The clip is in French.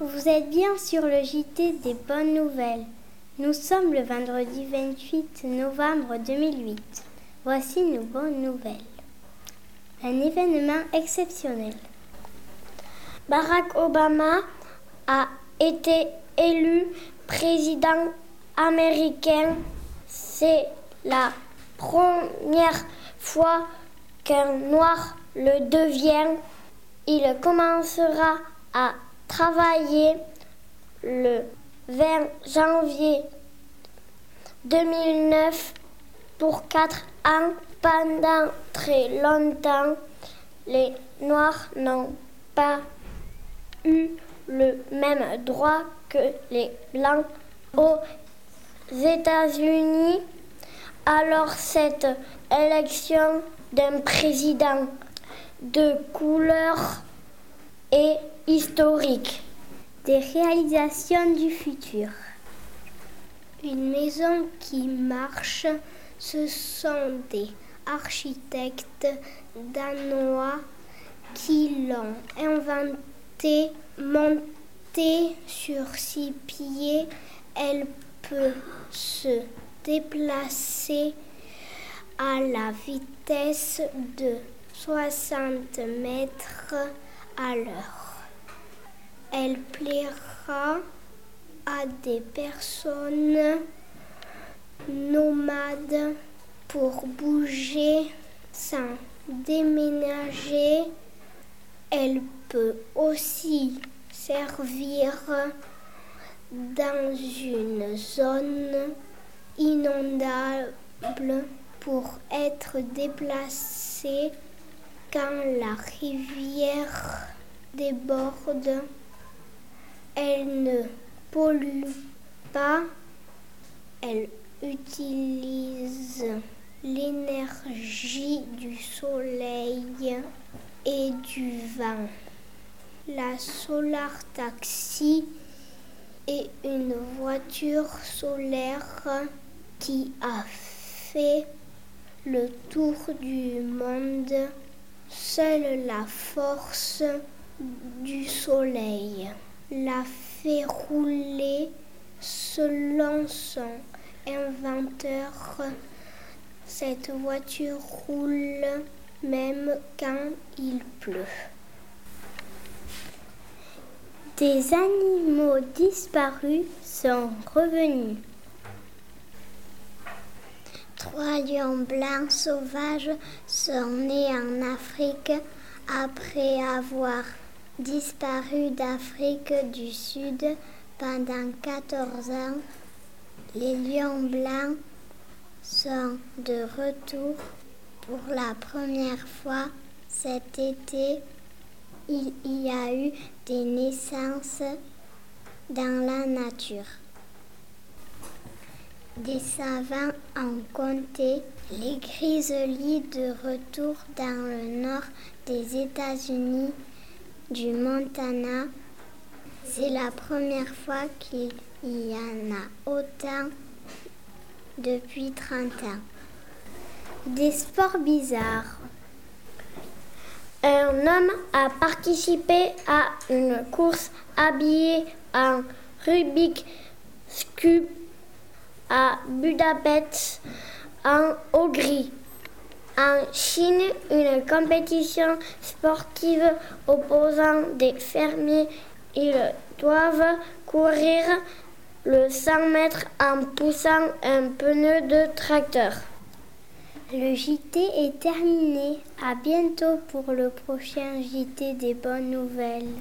Vous êtes bien sur le JT des bonnes nouvelles. Nous sommes le vendredi 28 novembre 2008. Voici nos bonnes nouvelles. Un événement exceptionnel. Barack Obama a été élu président américain. C'est la première fois qu'un noir le devient. Il commencera à travailler le 20 janvier 2009 pour quatre ans. Pendant très longtemps, les Noirs n'ont pas eu le même droit que les Blancs aux États-Unis. Alors cette élection d'un président de couleur est historique. Des réalisations du futur. Une maison qui marche, ce sont des architectes danois qui l'ont inventée, montée sur six pieds. Elle peut se déplacer à la vitesse de 60 mètres à l'heure. Elle plaira à des personnes nomades pour bouger sans déménager. Elle peut aussi servir dans une zone inondable pour être déplacée quand la rivière déborde. Elle ne pollue pas, elle utilise l'énergie du soleil et du vent. La Solar Taxi est une voiture solaire qui a fait le tour du monde. Seule la force du soleil l'a fait rouler selon son inventeur. Cette voiture roule même quand il pleut. Des animaux disparus sont revenus. Trois lions blancs sauvages sont nés en Afrique après avoir disparu d'Afrique du Sud pendant 14 ans. Les lions blancs sont de retour pour la première fois cet été. Il y a eu des naissances dans la nature. Des savants ont compté les grizzlies de retour dans le nord des États-Unis, du Montana. C'est la première fois qu'il y en a autant depuis 30 ans. Des sports bizarres. Un homme a participé à une course habillée en Rubik's Cube à Budapest, en Hongrie. En Chine, une compétition sportive opposant des fermiers. Ils doivent courir le 100 mètres en poussant un pneu de tracteur. Le JT est terminé. À bientôt pour le prochain JT des bonnes nouvelles.